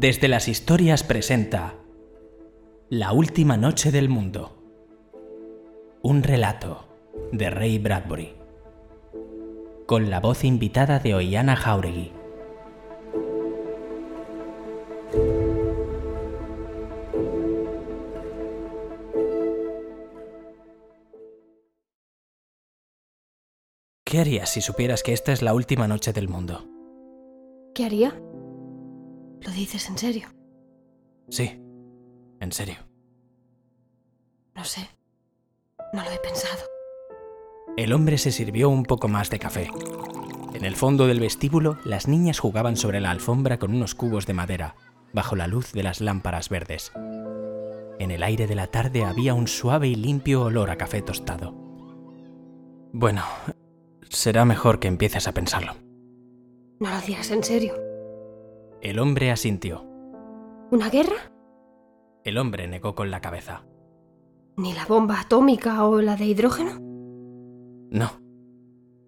Desde las historias presenta La última noche del mundo. Un relato de Ray Bradbury. Con la voz invitada de Oiana Jauregui. ¿Qué harías si supieras que esta es la última noche del mundo? ¿Qué haría? ¿Lo dices en serio? Sí, en serio. No sé. No lo he pensado. El hombre se sirvió un poco más de café. En el fondo del vestíbulo, las niñas jugaban sobre la alfombra con unos cubos de madera, bajo la luz de las lámparas verdes. En el aire de la tarde había un suave y limpio olor a café tostado. Bueno, será mejor que empieces a pensarlo. ¿No lo dirás en serio? El hombre asintió. ¿Una guerra? El hombre negó con la cabeza. ¿Ni la bomba atómica o la de hidrógeno? No,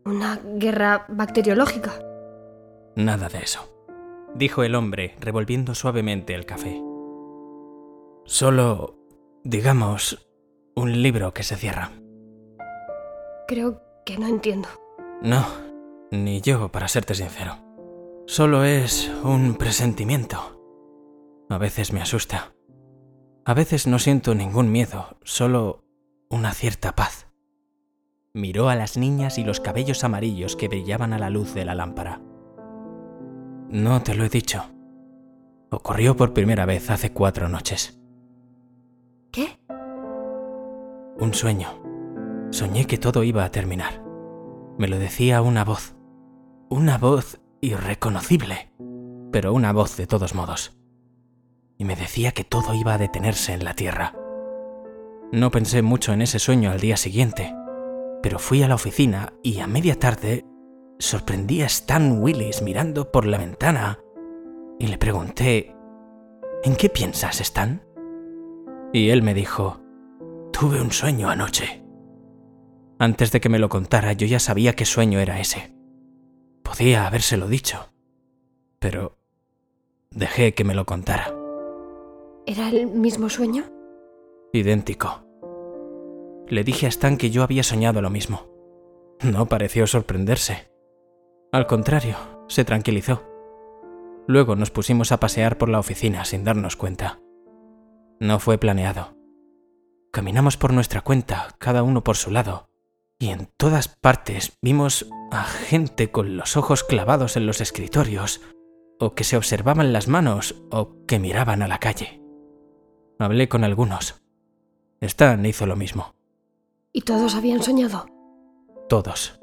¿Una guerra bacteriológica? nada de eso, dijo el hombre revolviendo suavemente el café. Solo, digamos, un libro que se cierra. Creo que no entiendo. No, ni yo, para serte sincero. Solo es un presentimiento. A veces me asusta. A veces no siento ningún miedo, solo una cierta paz. Miró a las niñas y los cabellos amarillos que brillaban a la luz de la lámpara. No te lo he dicho. Ocurrió por primera vez hace cuatro noches. ¿Qué? Un sueño. Soñé que todo iba a terminar. Me lo decía una voz. Una voz irreconocible, pero una voz de todos modos. Y me decía que todo iba a detenerse en la Tierra. No pensé mucho en ese sueño al día siguiente, pero fui a la oficina y a media tarde sorprendí a Stan Willis mirando por la ventana y le pregunté, ¿En qué piensas, Stan? Y él me dijo, Tuve un sueño anoche. Antes de que me lo contara, yo ya sabía qué sueño era ese. Podía habérselo dicho, pero dejé que me lo contara. ¿Era el mismo sueño? Idéntico. Le dije a Stan que yo había soñado lo mismo. No pareció sorprenderse. Al contrario, se tranquilizó. Luego nos pusimos a pasear por la oficina sin darnos cuenta. No fue planeado. Caminamos por nuestra cuenta, cada uno por su lado, y en todas partes vimos a gente con los ojos clavados en los escritorios, o que se observaban las manos, o que miraban a la calle. Hablé con algunos. Stan hizo lo mismo. ¿Y todos habían soñado? Todos.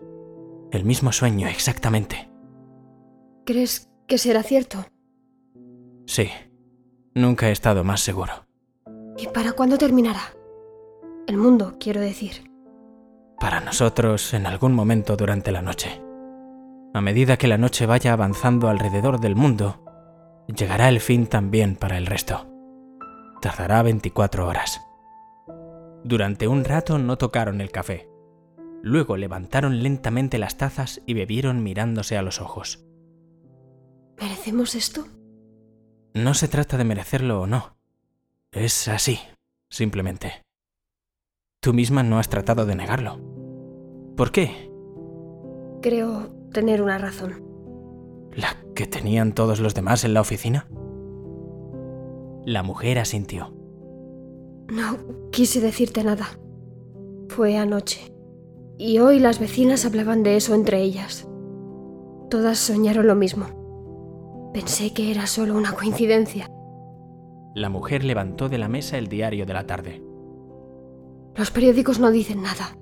El mismo sueño exactamente. ¿Crees que será cierto? Sí. Nunca he estado más seguro. ¿Y para cuándo terminará? El mundo, quiero decir. Para nosotros en algún momento durante la noche. A medida que la noche vaya avanzando alrededor del mundo, llegará el fin también para el resto. Tardará 24 horas. Durante un rato no tocaron el café. Luego levantaron lentamente las tazas y bebieron mirándose a los ojos. ¿Merecemos esto? No se trata de merecerlo o no. Es así, simplemente. Tú misma no has tratado de negarlo. ¿Por qué? Creo tener una razón. ¿La que tenían todos los demás en la oficina? La mujer asintió. No quise decirte nada. Fue anoche. Y hoy las vecinas hablaban de eso entre ellas. Todas soñaron lo mismo. Pensé que era solo una coincidencia. La mujer levantó de la mesa el diario de la tarde. Los periódicos no dicen nada.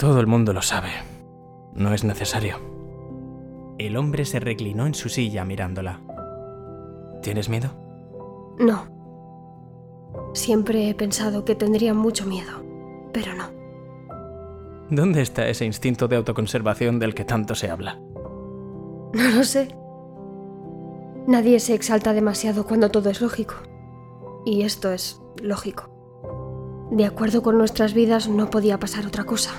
Todo el mundo lo sabe. No es necesario. El hombre se reclinó en su silla mirándola. ¿Tienes miedo? No. Siempre he pensado que tendría mucho miedo, pero no. ¿Dónde está ese instinto de autoconservación del que tanto se habla? No lo sé. Nadie se exalta demasiado cuando todo es lógico. Y esto es lógico. De acuerdo con nuestras vidas no podía pasar otra cosa.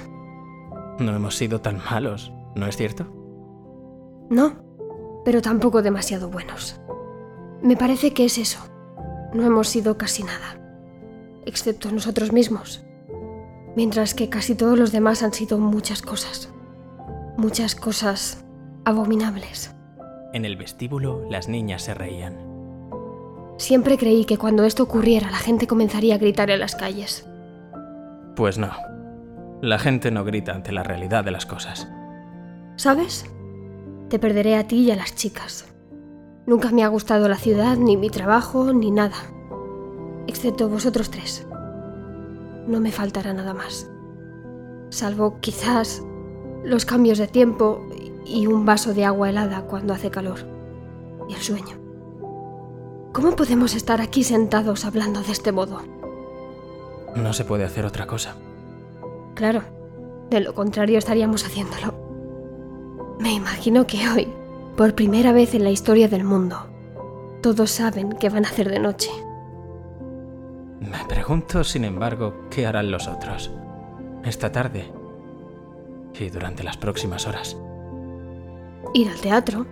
No hemos sido tan malos, ¿no es cierto? No, pero tampoco demasiado buenos. Me parece que es eso. No hemos sido casi nada, excepto nosotros mismos, mientras que casi todos los demás han sido muchas cosas, muchas cosas abominables. En el vestíbulo las niñas se reían. Siempre creí que cuando esto ocurriera la gente comenzaría a gritar en las calles. Pues no. La gente no grita ante la realidad de las cosas. ¿Sabes? Te perderé a ti y a las chicas. Nunca me ha gustado la ciudad, ni mi trabajo, ni nada. Excepto vosotros tres. No me faltará nada más. Salvo quizás los cambios de tiempo y un vaso de agua helada cuando hace calor. Y el sueño. ¿Cómo podemos estar aquí sentados hablando de este modo? No se puede hacer otra cosa. Claro, de lo contrario estaríamos haciéndolo. Me imagino que hoy, por primera vez en la historia del mundo, todos saben que van a hacer de noche. Me pregunto, sin embargo, qué harán los otros. Esta tarde. Y durante las próximas horas. Ir al teatro,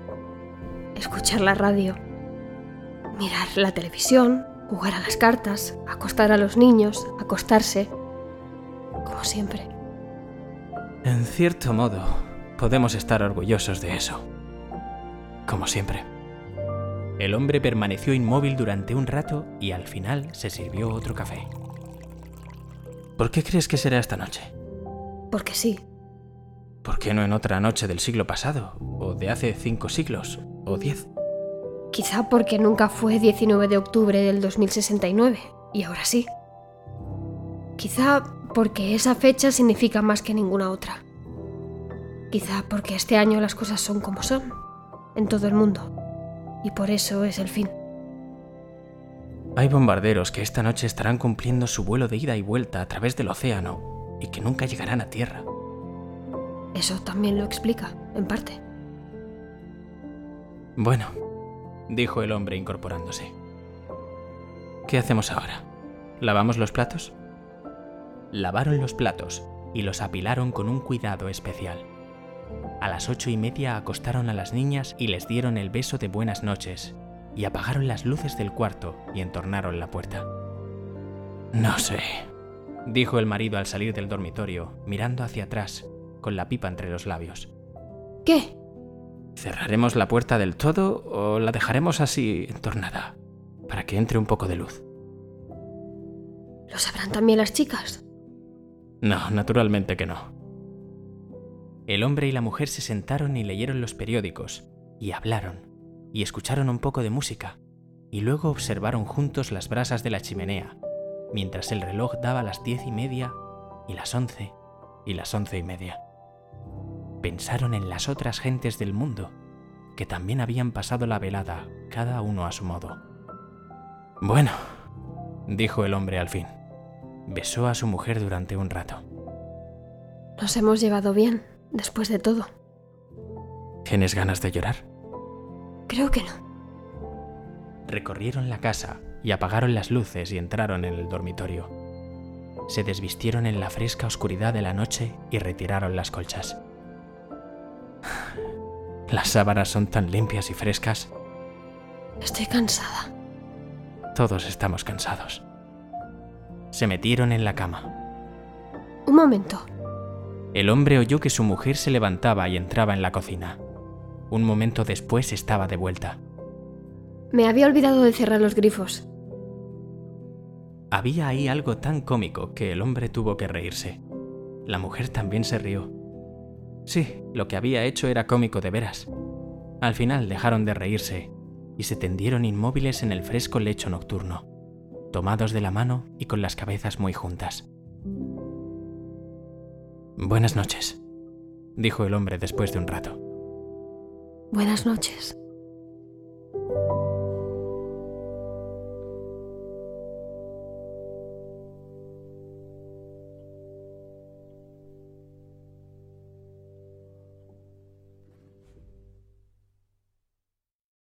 escuchar la radio, mirar la televisión, jugar a las cartas, acostar a los niños, acostarse, como siempre. En cierto modo, podemos estar orgullosos de eso. Como siempre. El hombre permaneció inmóvil durante un rato y al final se sirvió otro café. ¿Por qué crees que será esta noche? Porque sí. ¿Por qué no en otra noche del siglo pasado? ¿O de hace cinco siglos? ¿O diez? Quizá porque nunca fue 19 de octubre del 2069 y ahora sí. Quizá porque esa fecha significa más que ninguna otra. Quizá porque este año las cosas son como son, en todo el mundo, y por eso es el fin. Hay bombarderos que esta noche estarán cumpliendo su vuelo de ida y vuelta a través del océano y que nunca llegarán a tierra. Eso también lo explica, en parte. Bueno, dijo el hombre incorporándose. ¿Qué hacemos ahora? ¿Lavamos los platos? Lavaron los platos y los apilaron con un cuidado especial. A las ocho y media acostaron a las niñas y les dieron el beso de buenas noches, y apagaron las luces del cuarto y entornaron la puerta. No sé, dijo el marido al salir del dormitorio, mirando hacia atrás, con la pipa entre los labios. ¿Qué? ¿Cerraremos la puerta del todo o la dejaremos así entornada, para que entre un poco de luz? ¿Lo sabrán también las chicas? No, naturalmente que no. El hombre y la mujer se sentaron y leyeron los periódicos, y hablaron, y escucharon un poco de música, y luego observaron juntos las brasas de la chimenea, mientras el reloj daba las diez y media, y las once, y las once y media. Pensaron en las otras gentes del mundo, que también habían pasado la velada, cada uno a su modo. Bueno, dijo el hombre al fin. Besó a su mujer durante un rato. Nos hemos llevado bien, después de todo. ¿Tienes ganas de llorar? Creo que no. Recorrieron la casa y apagaron las luces y entraron en el dormitorio. Se desvistieron en la fresca oscuridad de la noche y retiraron las colchas. Las sábanas son tan limpias y frescas. Estoy cansada. Todos estamos cansados. Se metieron en la cama. Un momento. El hombre oyó que su mujer se levantaba y entraba en la cocina. Un momento después estaba de vuelta. Me había olvidado de cerrar los grifos. Había ahí algo tan cómico que el hombre tuvo que reírse. La mujer también se rió. Sí, lo que había hecho era cómico de veras. Al final dejaron de reírse y se tendieron inmóviles en el fresco lecho nocturno, tomados de la mano y con las cabezas muy juntas. Buenas noches, dijo el hombre después de un rato. Buenas noches.